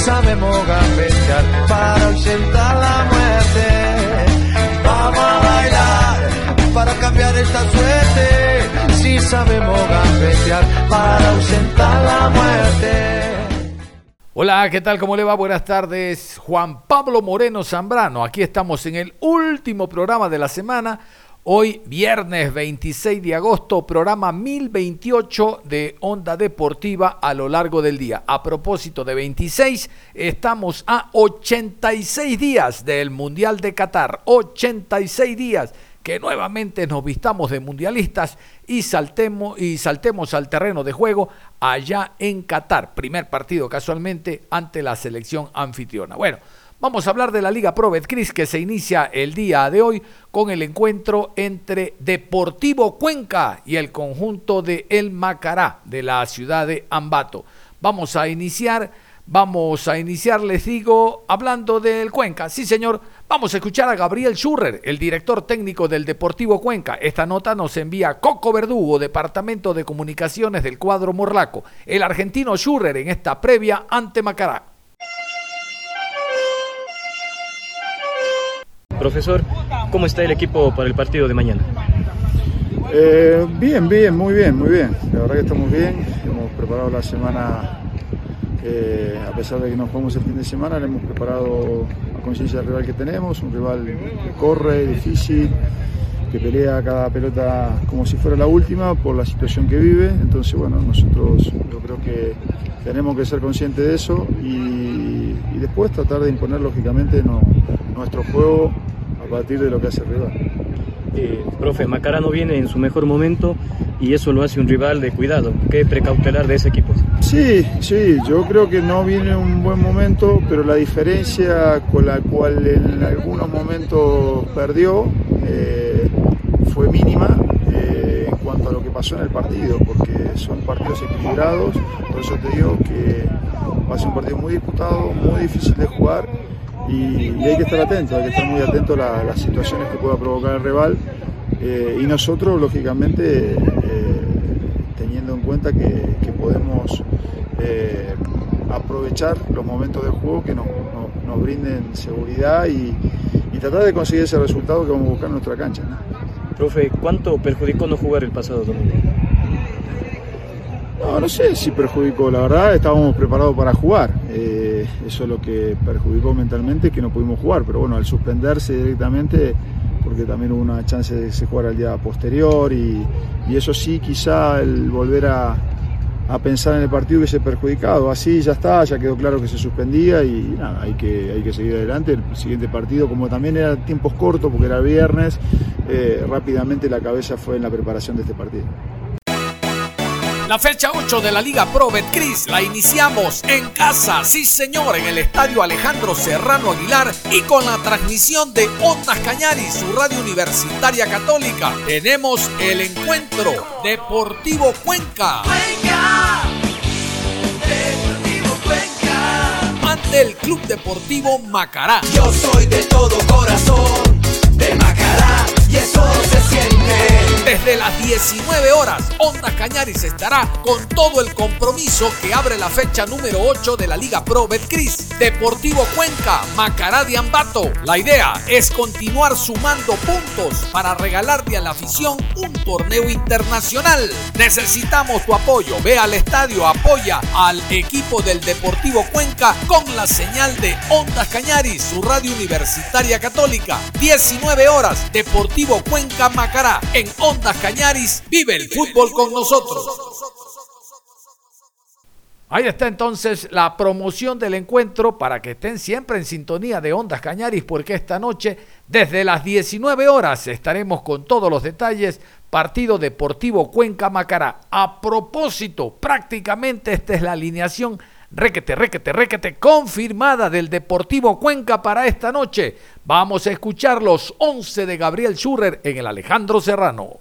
Sabemos gambetear para ausentar la muerte. Vamos a bailar para cambiar esta suerte. Si sabemos gambetear para ausentar la muerte. Hola, ¿qué tal? ¿Cómo le va? Buenas tardes. Juan Pablo Moreno Zambrano. Aquí estamos en el último programa de la semana Hoy, viernes 26 de agosto, programa 1028 de Onda Deportiva a lo largo del día. A propósito de 26, estamos a 86 días del Mundial de Qatar. 86 días que nuevamente nos vistamos de mundialistas y saltemos, y saltemos al terreno de juego allá en Qatar. Primer partido casualmente ante la selección anfitriona. Bueno. Vamos a hablar de la Liga Pro Betcris que se inicia el día de hoy con el encuentro entre Deportivo Cuenca y el conjunto de El Macará de la ciudad de Ambato. Vamos a iniciar, vamos a iniciar, les digo, hablando del Cuenca. Sí, señor, vamos a escuchar a Gabriel Schurrer, el director técnico del Deportivo Cuenca. Esta nota nos envía Coco Verdugo, Departamento de Comunicaciones del cuadro Morlaco. El argentino Schurrer en esta previa ante Macará. Profesor, ¿cómo está el equipo para el partido de mañana? Eh, bien, bien, muy bien, muy bien. La verdad que estamos bien. Hemos preparado la semana, eh, a pesar de que nos jugamos el fin de semana, le hemos preparado a conciencia del rival que tenemos, un rival que corre, difícil, que pelea cada pelota como si fuera la última por la situación que vive. Entonces, bueno, nosotros yo creo que tenemos que ser conscientes de eso y, después tratar de imponer lógicamente nuestro juego a partir de lo que hace el rival. Eh, profe, Macarano viene en su mejor momento y eso lo hace un rival de cuidado. ¿Qué precautelar de ese equipo? Sí, sí, yo creo que no viene en un buen momento, pero la diferencia con la cual en algunos momentos perdió eh, fue mínima eh, en cuanto a lo que pasó en el partido, porque son partidos equilibrados, por eso te digo que va a ser un partido muy disputado, muy difícil de jugar y, hay que estar atento, hay que estar muy atento a las situaciones que pueda provocar el rival eh, y nosotros lógicamente eh, teniendo en cuenta que, podemos eh, aprovechar los momentos de juego que nos, brinden seguridad y, tratar de conseguir ese resultado que vamos a buscar en nuestra cancha. Profe, ¿cuánto perjudicó no jugar el pasado domingo? No, no sé si perjudicó, la verdad estábamos preparados para jugar. Eso es lo que perjudicó mentalmente, que no pudimos jugar, pero bueno, al suspenderse directamente, porque también hubo una chance de que se jugara el día posterior y, eso sí, quizá el volver a, pensar en el partido hubiese perjudicado. Así ya está, ya quedó claro que se suspendía y nada, hay que, hay que seguir adelante. El siguiente partido, como también era tiempos cortos, porque era viernes, eh, rápidamente la cabeza fue en la preparación de este partido. La fecha 8 de la Liga Pro Betcris la iniciamos en casa, sí señor, en el Estadio Alejandro Serrano Aguilar y con la transmisión de Ondas Cañaris, su radio universitaria católica. Tenemos el encuentro Deportivo Cuenca. Cuenca. Deportivo Cuenca. Ante el Club Deportivo Macará. Yo soy de todo corazón de Macará y eso se siente. Desde las 19 horas, Onda Cañaris estará con todo el compromiso que abre la fecha número 8 de la Liga Pro Betcris. Deportivo Cuenca, Macará de Ambato. La idea es continuar sumando puntos para regalarle a la afición un torneo internacional. Necesitamos tu apoyo. Ve al estadio, apoya al equipo del Deportivo Cuenca con la señal de Ondas Cañaris, su radio universitaria católica. 19 horas, Deportivo Cuenca Macará en Ondas Cañaris. Vive el fútbol con nosotros. Ahí está entonces la promoción del encuentro para que estén siempre en sintonía de Ondas Cañaris porque esta noche desde las 19 horas estaremos con todos los detalles Partido Deportivo Cuenca Macará. A propósito, prácticamente esta es la alineación requete, requete, requete, confirmada del Deportivo Cuenca para esta noche. Vamos a escuchar los 11 de Gabriel Schurrer en el Alejandro Serrano.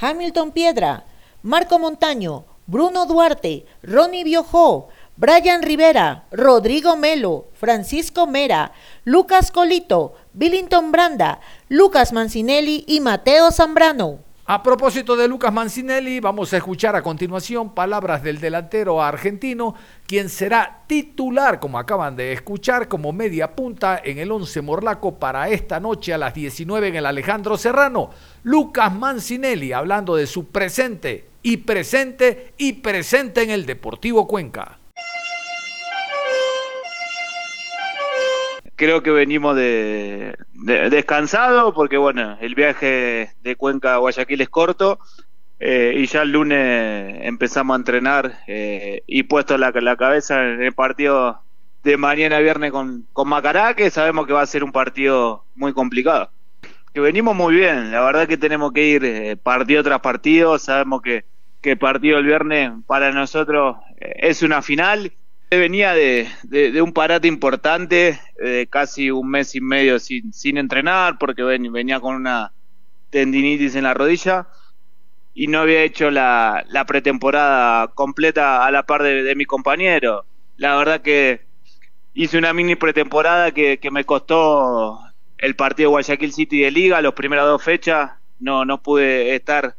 Hamilton Piedra, Marco Montaño, Bruno Duarte, Ronnie Biojó, Brian Rivera, Rodrigo Melo, Francisco Mera, Lucas Colito, Billington Branda, Lucas Mancinelli y Mateo Zambrano. A propósito de Lucas Mancinelli, vamos a escuchar a continuación palabras del delantero argentino, quien será titular, como acaban de escuchar, como media punta en el 11 Morlaco para esta noche a las 19 en el Alejandro Serrano. Lucas Mancinelli hablando de su presente y presente y presente en el Deportivo Cuenca. Creo que venimos de, descansado porque bueno, el viaje de Cuenca a Guayaquil es corto eh, y ya el lunes empezamos a entrenar eh, y puesto la, la, cabeza en el partido de mañana viernes con, con Macará, que sabemos que va a ser un partido muy complicado. Que venimos muy bien, la verdad que tenemos que ir eh, partido tras partido, sabemos que, que el partido el viernes para nosotros es una final venía de, de, un parate importante, de casi un mes y medio sin, sin entrenar, porque venía con una tendinitis en la rodilla y no había hecho la, pretemporada completa a la par de, mi compañero. La verdad que hice una mini pretemporada que, que me costó el partido Guayaquil City de Liga, las primeras dos fechas, no, no pude estar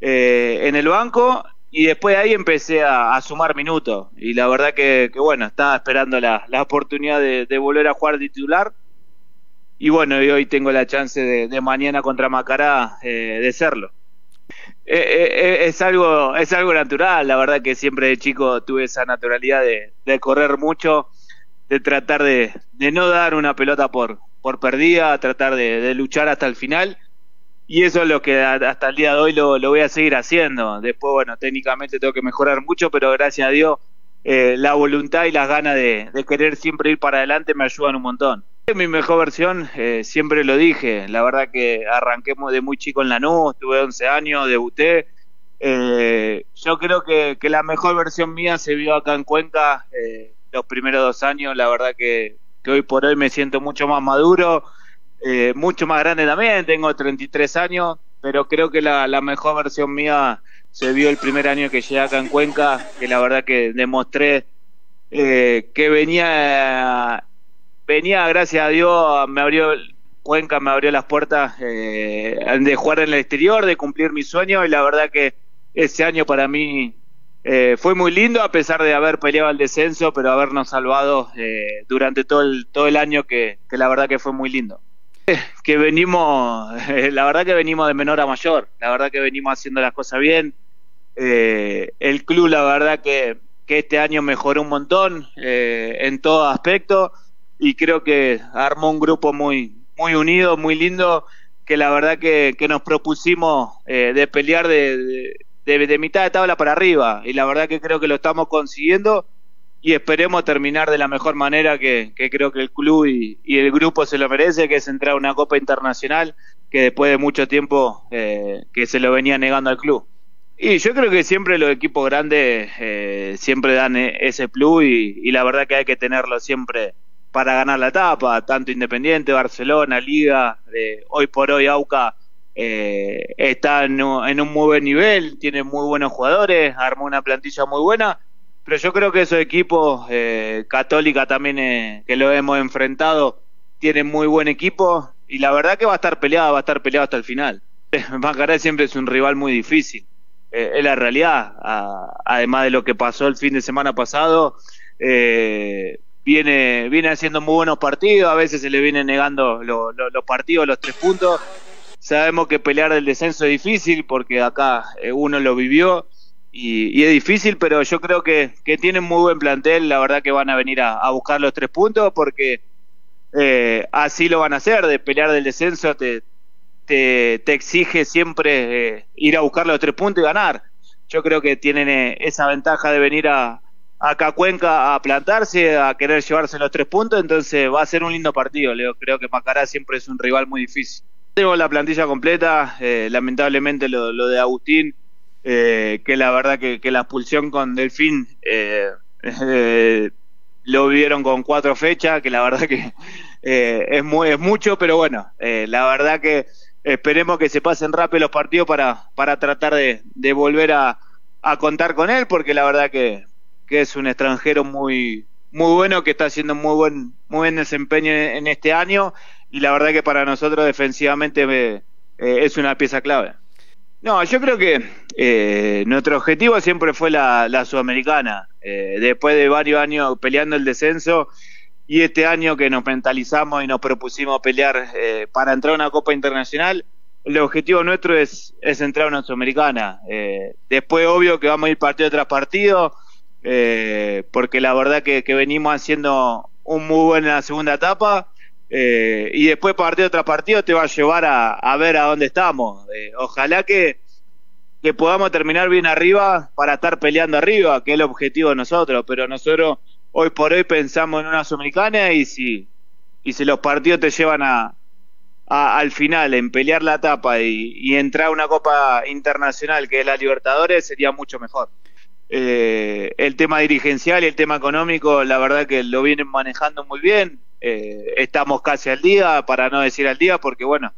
eh, en el banco y después de ahí empecé a, sumar minutos. Y la verdad que, bueno, estaba esperando la, la oportunidad de, volver a jugar titular. Y bueno, y hoy tengo la chance de, mañana contra Macará eh, de serlo. Eh, eh, es algo es algo natural, la verdad que siempre de chico tuve esa naturalidad de, de correr mucho, de tratar de, de, no dar una pelota por, por perdida, tratar de luchar hasta el final y eso es lo que hasta el día de hoy lo, voy a seguir haciendo. Después, bueno, técnicamente tengo que mejorar mucho, pero gracias a Dios eh, la voluntad y las ganas de, querer siempre ir para adelante me ayudan un montón. Mi mejor versión, eh, siempre lo dije, la verdad que arranqué de muy chico en la Lanús, tuve 11 años, debuté. Eh, yo creo que, la mejor versión mía se vio acá en Cuenca los primeros dos años, la verdad que hoy por hoy me siento mucho más maduro, eh, mucho más grande también, tengo 33 años, pero creo que la, mejor versión mía se vio el primer año que llegué acá en Cuenca, que la verdad que demostré eh, que venía, venía, gracias a Dios, me abrió Cuenca, me abrió las puertas eh, de jugar en el exterior, de cumplir mi sueño, y la verdad que ese año para mí fue muy lindo, a pesar de haber peleado el descenso, pero habernos salvado durante todo el, todo el año, que la verdad que fue muy lindo que venimos, la verdad que venimos de menor a mayor, la verdad que venimos haciendo las cosas bien. Eh, el club, la verdad que, este año mejoró un montón eh, en todo aspecto y creo que armó un grupo muy, muy unido, muy lindo, que la verdad que, nos propusimos eh, de pelear de, de mitad de tabla para arriba y la verdad que creo que lo estamos consiguiendo y esperemos terminar de la mejor manera que, creo que el club y, el grupo se lo merece, que es entrar a una Copa Internacional que después de mucho tiempo eh, que se lo venía negando al club. Y yo creo que siempre los equipos grandes eh, siempre dan e, ese plus y, la verdad que hay que tenerlo siempre para ganar la etapa, tanto Independiente, Barcelona, Liga, eh, hoy por hoy Auca está en un muy buen nivel, tiene muy buenos jugadores, armó una plantilla muy buena pero yo creo que esos equipos, eh, Católica también, eh, que lo hemos enfrentado, tienen muy buen equipo y la verdad que va a estar peleado, va a estar peleado hasta el final. Macará siempre es un rival muy difícil, eh, es la realidad. además de lo que pasó el fin de semana pasado, viene, viene haciendo muy buenos partidos, a veces se le viene negando los partidos, los tres puntos. Sabemos que pelear el descenso es difícil porque acá uno lo vivió y, es difícil, pero yo creo que, que, tienen muy buen plantel, la verdad que van a venir a, buscar los tres puntos porque eh, así lo van a hacer, de pelear del descenso te, te, te exige siempre eh, ir a buscar los tres puntos y ganar. Yo creo que tienen eh, esa ventaja de venir a, acá a Cuenca a plantarse, a querer llevarse los tres puntos, entonces va a ser un lindo partido. Leo. Creo que Macará siempre es un rival muy difícil. Tengo la plantilla completa, eh, lamentablemente lo, lo, de Agustín, eh, que la verdad que, que, la expulsión con Delfín eh, eh lo vivieron con cuatro fechas, que la verdad que es, muy, es mucho, pero bueno, la verdad que esperemos que se pasen rápido los partidos para, para tratar de, volver a, contar con él, porque la verdad que, que es un extranjero muy, muy bueno, que está haciendo muy buen, muy buen desempeño en, este año y la verdad que para nosotros defensivamente eh, es una pieza clave. No, yo creo que eh, nuestro objetivo siempre fue la, Sudamericana. Eh, después de varios años peleando el descenso y este año que nos mentalizamos y nos propusimos pelear eh, para entrar a una Copa Internacional, el objetivo nuestro es, es entrar a una Sudamericana. Eh, después, obvio que vamos a ir partido tras partido eh, porque la verdad que, que, venimos haciendo un muy buena segunda etapa eh, y después partido tras partido te va a llevar a, a ver a dónde estamos. Eh, ojalá que, que podamos terminar bien arriba para estar peleando arriba, que es el objetivo de nosotros, pero nosotros hoy por hoy pensamos en una sudamericana y si, y si los partidos te llevan a, al final en pelear la etapa y entrar a una copa internacional que es la Libertadores sería mucho mejor. Eh, el tema dirigencial y el tema económico, la verdad que lo vienen manejando muy bien. Eh, estamos casi al día, para no decir al día, porque bueno,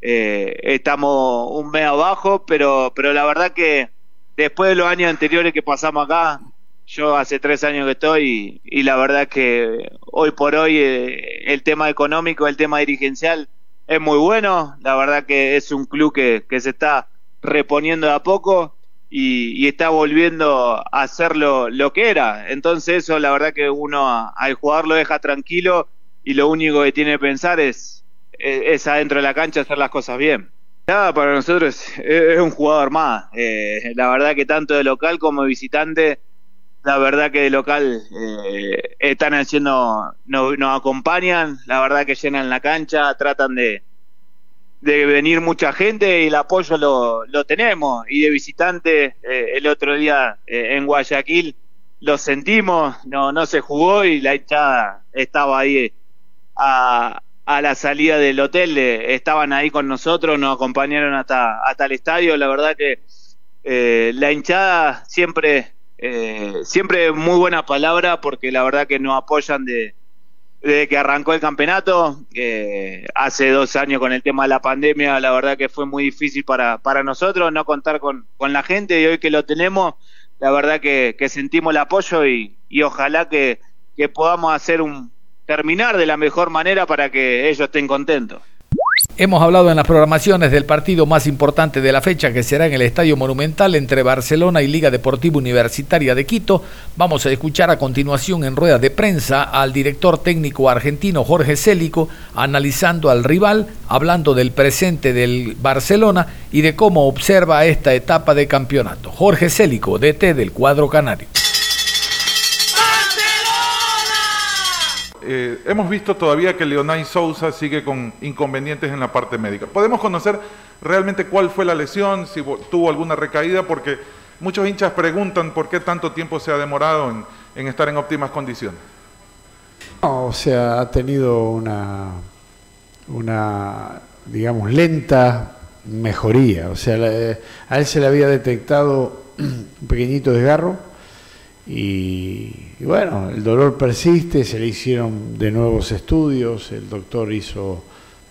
eh, estamos un mes abajo, pero, pero la verdad que después de los años anteriores que pasamos acá, yo hace tres años que estoy y, la verdad que hoy por hoy eh, el tema económico, el tema dirigencial es muy bueno. La verdad que es un club que, que se está reponiendo de a poco y, y, está volviendo a hacer lo, que era. Entonces eso la verdad que uno al jugar lo deja tranquilo y lo único que tiene que pensar es, es, adentro de la cancha hacer las cosas bien. Nada, para nosotros es, es un jugador más. Eh, la verdad que tanto de local como de visitante, la verdad que de local eh, están haciendo, nos, nos acompañan, la verdad que llenan la cancha, tratan de, de venir mucha gente y el apoyo lo, lo tenemos. Y de visitante, eh, el otro día eh, en Guayaquil lo sentimos, no, no se jugó y la hinchada estaba ahí a, a la salida del hotel, eh, estaban ahí con nosotros, nos acompañaron hasta, hasta el estadio. La verdad que eh, la hinchada siempre, siempre muy buena palabra porque la verdad que nos apoyan de desde que arrancó el campeonato, eh, hace dos años con el tema de la pandemia, la verdad que fue muy difícil para, para nosotros no contar con, con la gente y hoy que lo tenemos, la verdad que, que sentimos el apoyo y, y ojalá que, que podamos hacer un terminar de la mejor manera para que ellos estén contentos. Hemos hablado en las programaciones del partido más importante de la fecha que será en el Estadio Monumental entre Barcelona y Liga Deportiva Universitaria de Quito. Vamos a escuchar a continuación en rueda de prensa al director técnico argentino Jorge Célico analizando al rival, hablando del presente del Barcelona y de cómo observa esta etapa de campeonato. Jorge Célico, DT del cuadro canario. Eh, hemos visto todavía que Leonay Sousa sigue con inconvenientes en la parte médica. ¿Podemos conocer realmente cuál fue la lesión, si tuvo alguna recaída? Porque muchos hinchas preguntan por qué tanto tiempo se ha demorado en, estar en óptimas condiciones. O sea, ha tenido una, una digamos, lenta mejoría. O sea, a él se le había detectado un pequeñito desgarro y, bueno, el dolor persiste, se le hicieron de nuevos estudios, el doctor hizo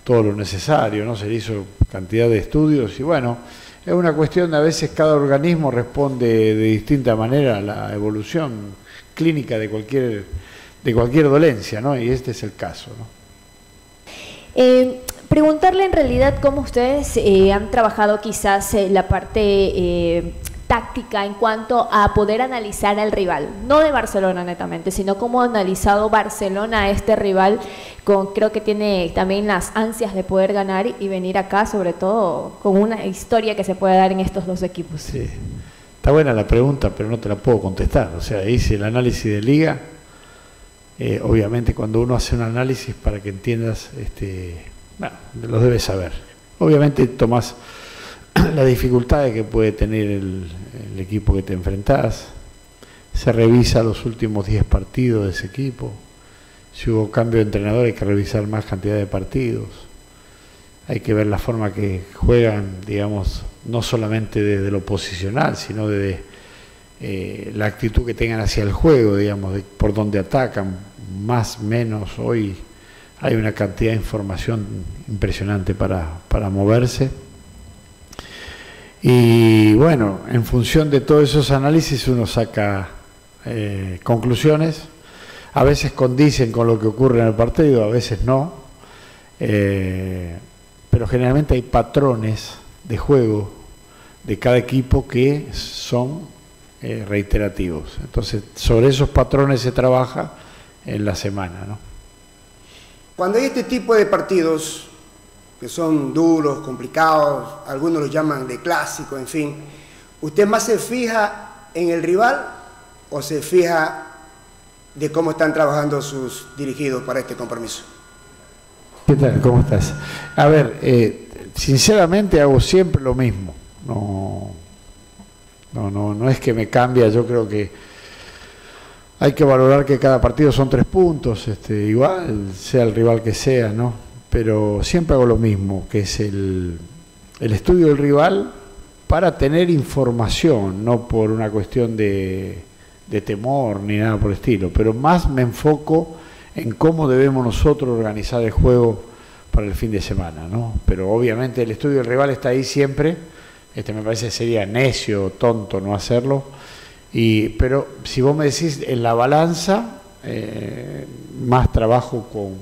todo lo necesario, ¿no? Se le hizo cantidad de estudios y bueno, es una cuestión de a veces cada organismo responde de distinta manera a la evolución clínica de cualquier, de cualquier dolencia, ¿no? Y este es el caso, ¿no? Eh, preguntarle en realidad cómo ustedes eh, han trabajado quizás eh, la parte táctica en cuanto a poder analizar al rival, no de Barcelona netamente, sino cómo ha analizado Barcelona a este rival, con creo que tiene también las ansias de poder ganar y venir acá, sobre todo con una historia que se puede dar en estos dos equipos. Sí. Está buena la pregunta, pero no te la puedo contestar. O sea, hice el análisis de liga. Eh, obviamente cuando uno hace un análisis para que entiendas, este, bueno, lo debes saber. Obviamente tomás las dificultades que puede tener el, equipo que te enfrentás, se revisa los últimos 10 partidos de ese equipo, si hubo cambio de entrenador hay que revisar más cantidad de partidos, hay que ver la forma que juegan, digamos, no solamente desde lo posicional, sino desde eh, la actitud que tengan hacia el juego, digamos, por donde atacan, más, menos, hoy hay una cantidad de información impresionante para, para moverse. Y bueno, en función de todos esos análisis uno saca eh, conclusiones, a veces condicen con lo que ocurre en el partido, a veces no, eh, pero generalmente hay patrones de juego de cada equipo que son eh, reiterativos. Entonces, sobre esos patrones se trabaja en la semana. Cuando hay este tipo de partidos, que son duros, complicados, algunos los llaman de clásico, en fin, ¿usted más se fija en el rival o se fija de cómo están trabajando sus dirigidos para este compromiso? ¿Qué tal? ¿Cómo estás? A ver, eh, sinceramente hago siempre lo mismo. No, no, no, no es que me cambia, yo creo que hay que valorar que cada partido son tres puntos, este, igual sea el rival que sea, ¿no? Pero siempre hago lo mismo, que es el, estudio del rival para tener información, no por una cuestión de, de temor ni nada por el estilo, pero más me enfoco en cómo debemos nosotros organizar el juego para el fin de semana, ¿no? Pero obviamente el estudio del rival está ahí siempre, este me parece sería necio, tonto no hacerlo, y, pero si vos me decís en la balanza, eh, más trabajo con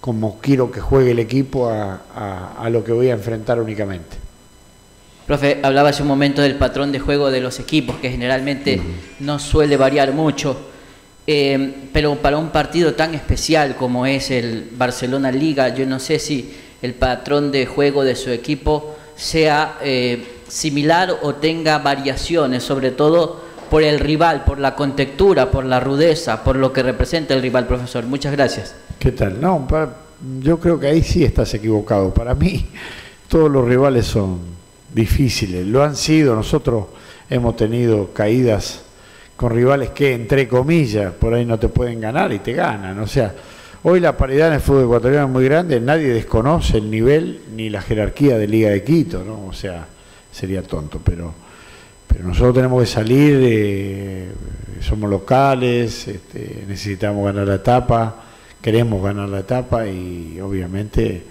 cómo quiero que juegue el equipo a, a, a lo que voy a enfrentar únicamente. Profe, hablaba hace un momento del patrón de juego de los equipos, que generalmente no suele variar mucho, eh, pero para un partido tan especial como es el Barcelona Liga, yo no sé si el patrón de juego de su equipo sea eh, similar o tenga variaciones, sobre todo por el rival, por la contextura, por la rudeza, por lo que representa el rival, profesor. Muchas gracias. ¿Qué tal? No, para, yo creo que ahí sí estás equivocado. Para mí, todos los rivales son difíciles. Lo han sido, nosotros hemos tenido caídas con rivales que, entre comillas, por ahí no te pueden ganar y te ganan. O sea, hoy la paridad en el fútbol ecuatoriano es muy grande, nadie desconoce el nivel ni la jerarquía de Liga de Quito, ¿no? O sea, sería tonto, pero, pero nosotros tenemos que salir, eh, somos locales, este, necesitamos ganar la etapa, queremos ganar la etapa y obviamente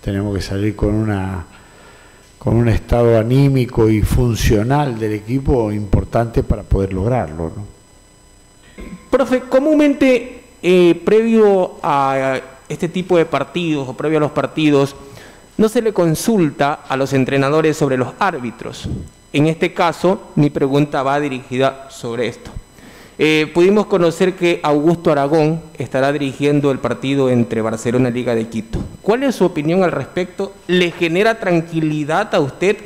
tenemos que salir con una con un estado anímico y funcional del equipo importante para poder lograrlo. ¿no? Profe, comúnmente eh, previo a este tipo de partidos o previo a los partidos, no se le consulta a los entrenadores sobre los árbitros. En este caso, mi pregunta va dirigida sobre esto. Eh, pudimos conocer que Augusto Aragón estará dirigiendo el partido entre Barcelona y Liga de Quito. ¿Cuál es su opinión al respecto? ¿Le genera tranquilidad a usted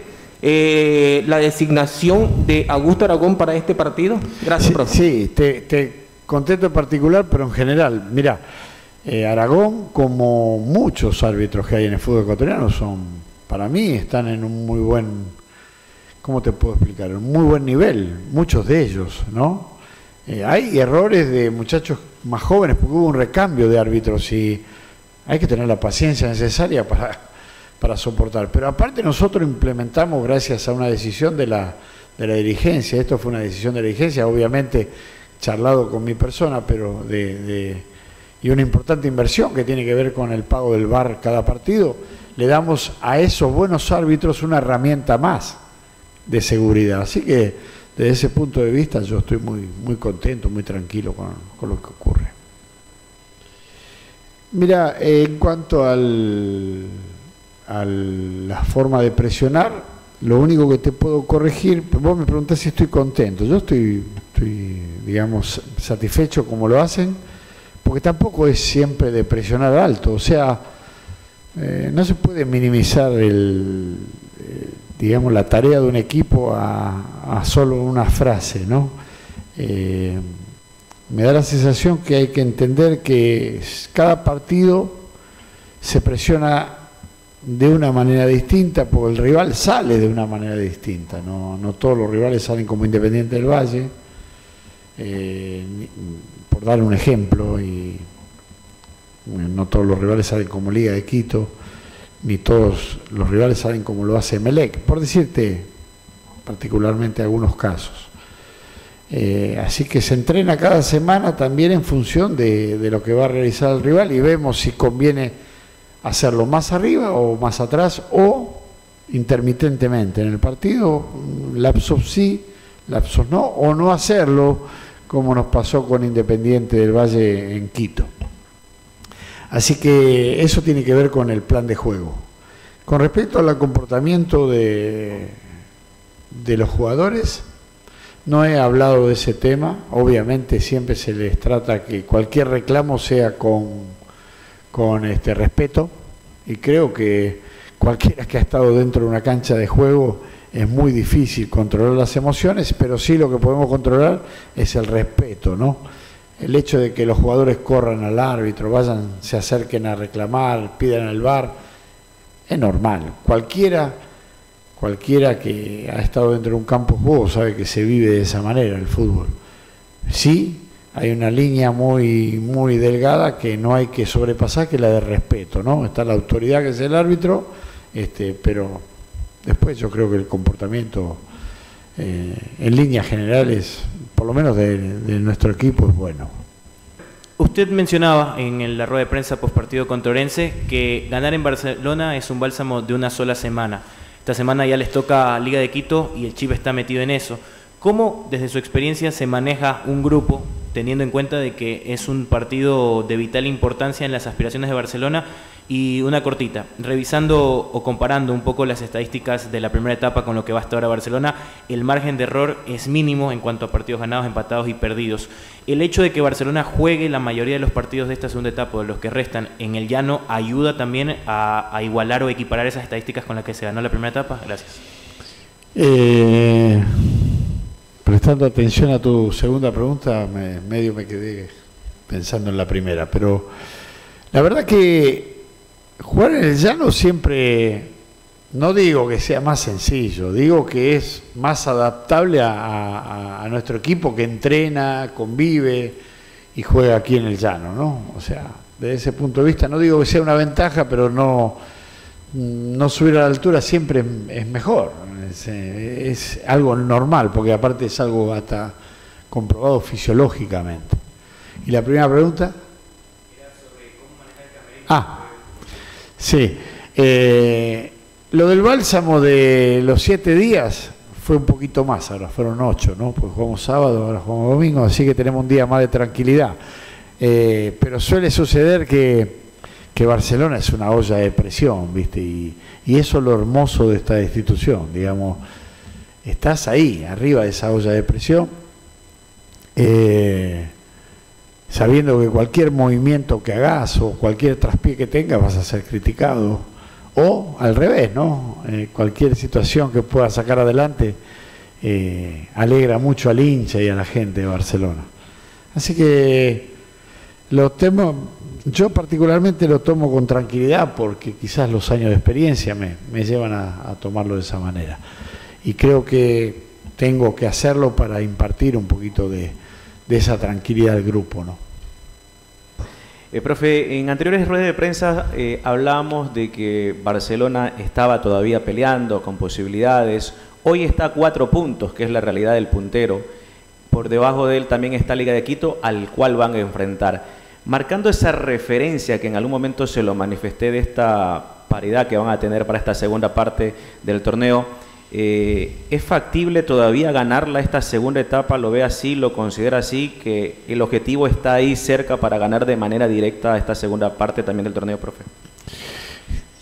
eh, la designación de Augusto Aragón para este partido? Gracias, sí, profe. Sí, te, te, contesto en particular, pero en general. Mira, eh, Aragón, como muchos árbitros que hay en el fútbol ecuatoriano, son, para mí, están en un muy buen, ¿cómo te puedo explicar? Muy buen nivel, muchos de ellos, ¿no? Eh, hay errores de muchachos más jóvenes porque hubo un recambio de árbitros y hay que tener la paciencia necesaria para, para soportar. Pero aparte nosotros implementamos gracias a una decisión de la, de la dirigencia, esto fue una decisión de la dirigencia, obviamente charlado con mi persona, pero de, de, y una importante inversión que tiene que ver con el pago del bar cada partido, le damos a esos buenos árbitros una herramienta más de seguridad. Así que desde ese punto de vista yo estoy muy, muy contento, muy tranquilo con, con lo que ocurre. Mira, en cuanto al, a la forma de presionar, lo único que te puedo corregir, vos me preguntás si estoy contento, yo estoy, estoy digamos, satisfecho como lo hacen, porque tampoco es siempre de presionar alto, o sea, eh, no se puede minimizar el, digamos, la tarea de un equipo a, solo una frase, ¿no? Eh, me da la sensación que hay que entender que cada partido se presiona de una manera distinta, porque el rival sale de una manera distinta, no, no todos los rivales salen como Independiente del Valle, eh, por dar un ejemplo, y no todos los rivales salen como Liga de Quito, ni todos los rivales salen como lo hace Melec, por decirte particularmente algunos casos. Eh, así que se entrena cada semana también en función de, de lo que va a realizar el rival y vemos si conviene hacerlo más arriba o más atrás o intermitentemente en el partido, mm, lapsos sí, lapsos no, o no hacerlo como nos pasó con Independiente del Valle en Quito. Así que eso tiene que ver con el plan de juego. Con respecto al comportamiento de, de los jugadores, no he hablado de ese tema. Obviamente siempre se les trata que cualquier reclamo sea con, con este respeto. Y creo que cualquiera que ha estado dentro de una cancha de juego es muy difícil controlar las emociones, pero sí lo que podemos controlar es el respeto, ¿no? El hecho de que los jugadores corran al árbitro, vayan, se acerquen a reclamar, pidan el bar, es normal. Cualquiera, cualquiera que ha estado dentro de un campo de juego sabe que se vive de esa manera el fútbol. Sí, hay una línea muy, muy delgada que no hay que sobrepasar, que es la de respeto, ¿no? Está la autoridad que es el árbitro, este, pero después yo creo que el comportamiento eh, en líneas generales, por lo menos de, nuestro equipo, es bueno. Usted mencionaba en la rueda de prensa postpartido contra Orense que ganar en Barcelona es un bálsamo de una sola semana. Esta semana ya les toca Liga de Quito y el Chip está metido en eso. ¿Cómo desde su experiencia se maneja un grupo teniendo en cuenta de que es un partido de vital importancia en las aspiraciones de Barcelona? Y una cortita, revisando o comparando un poco las estadísticas de la primera etapa con lo que va hasta ahora Barcelona, el margen de error es mínimo en cuanto a partidos ganados, empatados y perdidos. El hecho de que Barcelona juegue la mayoría de los partidos de esta segunda etapa, de los que restan en el llano, ayuda también a, igualar o equiparar esas estadísticas con las que se ganó la primera etapa. Gracias. Eh, prestando atención a tu segunda pregunta, me- medio me quedé pensando en la primera, pero la verdad que jugar en el llano siempre, no digo que sea más sencillo, digo que es más adaptable a, a- a nuestro equipo que entrena, convive y juega aquí en el llano, ¿no? O sea, desde ese punto de vista, no digo que sea una ventaja, pero no, no subir a la altura siempre es, mejor, es, es algo normal, porque aparte es algo hasta comprobado fisiológicamente. ¿Y la primera pregunta? Ah, sí. Eh, lo del bálsamo de los siete días fue un poquito más, ahora fueron ocho, ¿no? Pues jugamos sábado, ahora jugamos domingo, así que tenemos un día más de tranquilidad. Eh, pero suele suceder que, que Barcelona es una olla de presión, ¿viste? Y, y eso es lo hermoso de esta institución, digamos. Estás ahí, arriba de esa olla de presión, eh, sabiendo que cualquier movimiento que hagas o cualquier traspié que tengas vas a ser criticado. O al revés, ¿no? Eh, cualquier situación que pueda sacar adelante eh, alegra mucho al hincha y a la gente de Barcelona. Así que lo temo, yo particularmente lo tomo con tranquilidad porque quizás los años de experiencia me, llevan a tomarlo de esa manera. Y creo que tengo que hacerlo para impartir un poquito de, de esa tranquilidad al grupo, ¿no? Eh, profe, en anteriores ruedas de prensa eh, hablábamos de que Barcelona estaba todavía peleando con posibilidades. Hoy está a cuatro puntos, que es la realidad del puntero. Por debajo de él también está Liga de Quito, al cual van a enfrentar. Marcando esa referencia que en algún momento se lo manifesté de esta paridad que van a tener para esta segunda parte del torneo, eh, ¿es factible todavía ganarla esta segunda etapa? ¿Lo ve así? ¿Lo considera así? ¿Que el objetivo está ahí cerca para ganar de manera directa esta segunda parte también del torneo, profe?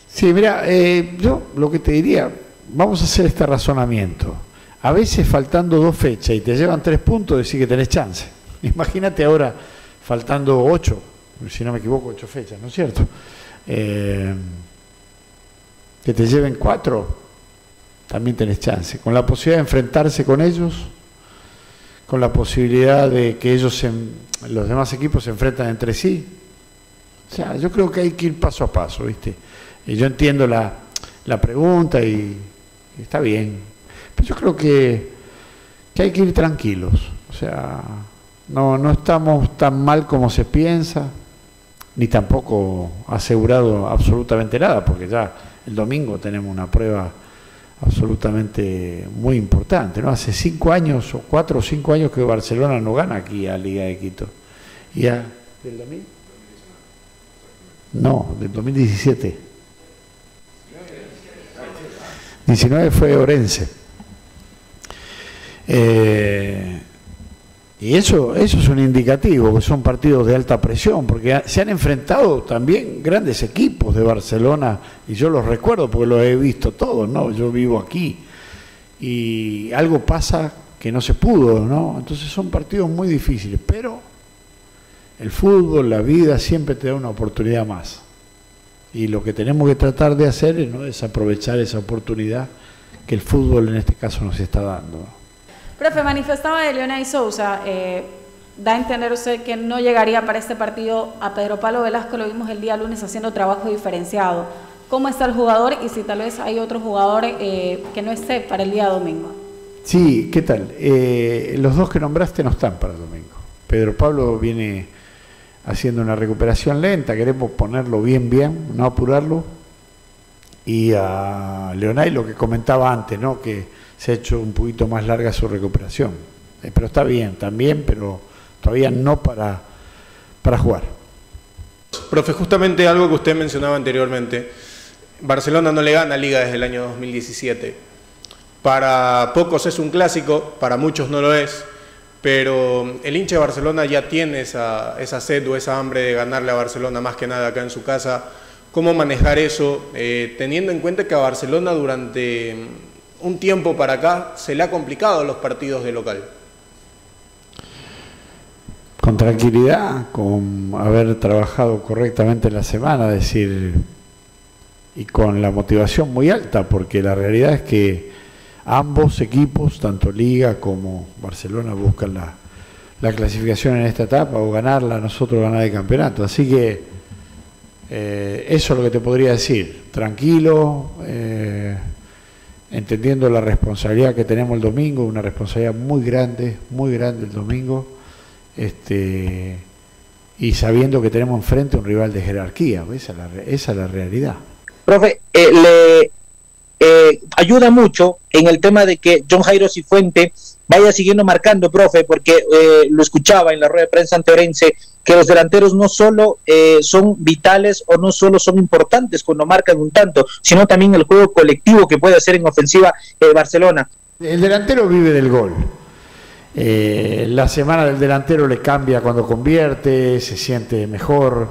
Sí, mira, eh, yo lo que te diría, vamos a hacer este razonamiento. A veces faltando dos fechas y te llevan tres puntos, decir que tenés chance. Imagínate ahora faltando ocho, si no me equivoco, ocho fechas, ¿no es cierto? Eh, que te lleven cuatro, también tenés chance. Con la posibilidad de enfrentarse con ellos, con la posibilidad de que ellos, los demás equipos se enfrentan entre sí, O sea, yo creo que hay que ir paso a paso, ¿viste? Y yo entiendo la, la pregunta y, y está bien. Pero yo creo que, que hay que ir tranquilos. O sea, no, no estamos tan mal como se piensa, ni tampoco asegurado absolutamente nada, porque ya el domingo tenemos una prueba absolutamente muy importante. ¿no? Hace cinco años, o cuatro o cinco años que Barcelona no gana aquí a Liga de Quito. Y a, ¿Del 2000? No, del 2017. 19 fue Orense. Eh, y eso, eso es un indicativo, que son partidos de alta presión, porque se han enfrentado también grandes equipos de Barcelona, y yo los recuerdo porque los he visto todos, ¿no? Yo vivo aquí, y algo pasa que no se pudo, ¿no? Entonces son partidos muy difíciles, pero el fútbol, la vida, siempre te da una oportunidad más. Y lo que tenemos que tratar de hacer ¿no? es aprovechar esa oportunidad que el fútbol en este caso nos está dando. Profe, manifestaba de Leona y Sousa, eh, da a entender usted que no llegaría para este partido a Pedro Pablo Velasco, lo vimos el día lunes haciendo trabajo diferenciado. ¿Cómo está el jugador y si tal vez hay otro jugador eh, que no esté para el día domingo? Sí, ¿qué tal? Eh, los dos que nombraste no están para el domingo. Pedro Pablo viene haciendo una recuperación lenta, queremos ponerlo bien, bien, no apurarlo. Y a Leonay lo que comentaba antes, ¿no? que se ha hecho un poquito más larga su recuperación. Eh, pero está bien, también, pero todavía no para, para jugar. Profe, justamente algo que usted mencionaba anteriormente, Barcelona no le gana Liga desde el año 2017. Para pocos es un clásico, para muchos no lo es, pero el hincha de Barcelona ya tiene esa, esa sed o esa hambre de ganarle a Barcelona más que nada acá en su casa. ¿Cómo manejar eso, eh, teniendo en cuenta que a Barcelona durante un tiempo para acá se le ha complicado los partidos de local? Con tranquilidad, con haber trabajado correctamente la semana, decir, y con la motivación muy alta, porque la realidad es que ambos equipos, tanto Liga como Barcelona, buscan la, la clasificación en esta etapa o ganarla, nosotros ganar el campeonato. Así que eh, eso es lo que te podría decir, tranquilo, eh, entendiendo la responsabilidad que tenemos el domingo, una responsabilidad muy grande, muy grande el domingo, este, y sabiendo que tenemos enfrente un rival de jerarquía, esa es la, esa es la realidad. Profe, eh, le eh, ayuda mucho en el tema de que John Jairo Cifuente vaya siguiendo marcando, profe, porque eh, lo escuchaba en la rueda de prensa anteorense, que los delanteros no solo eh, son vitales o no solo son importantes cuando marcan un tanto, sino también el juego colectivo que puede hacer en ofensiva Barcelona. El delantero vive del gol. la semana del delantero le cambia cuando convierte, se siente mejor,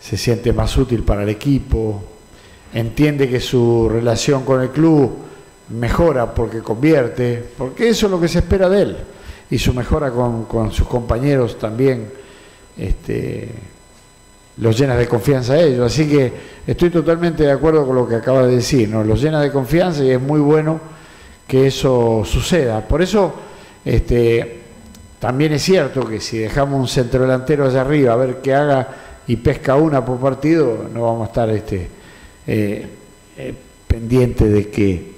se siente más útil para el equipo, entiende que su relación con el club mejora porque convierte, porque eso es lo que se espera de él. Y su mejora con, sus compañeros también este, los llena de confianza a ellos. Así que estoy totalmente de acuerdo con lo que acaba de decir, ¿no? los llena de confianza y es muy bueno que eso suceda. Por eso este, también es cierto que si dejamos un centro delantero allá arriba a ver qué haga y pesca una por partido, no vamos a estar este, eh, eh, pendiente de que,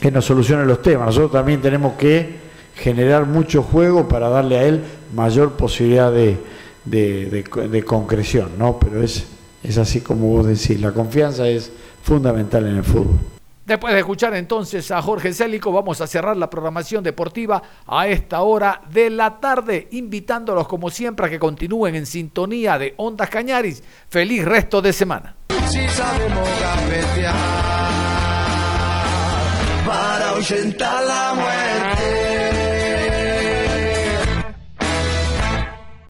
que nos solucione los temas. Nosotros también tenemos que generar mucho juego para darle a él mayor posibilidad de, de, de, concreción, ¿no? Pero es, es así como vos decís, la confianza es fundamental en el fútbol. Después de escuchar entonces a Jorge Célico, vamos a cerrar la programación deportiva a esta hora de la tarde, invitándolos como siempre a que continúen en sintonía de Ondas Cañaris. Feliz resto de semana.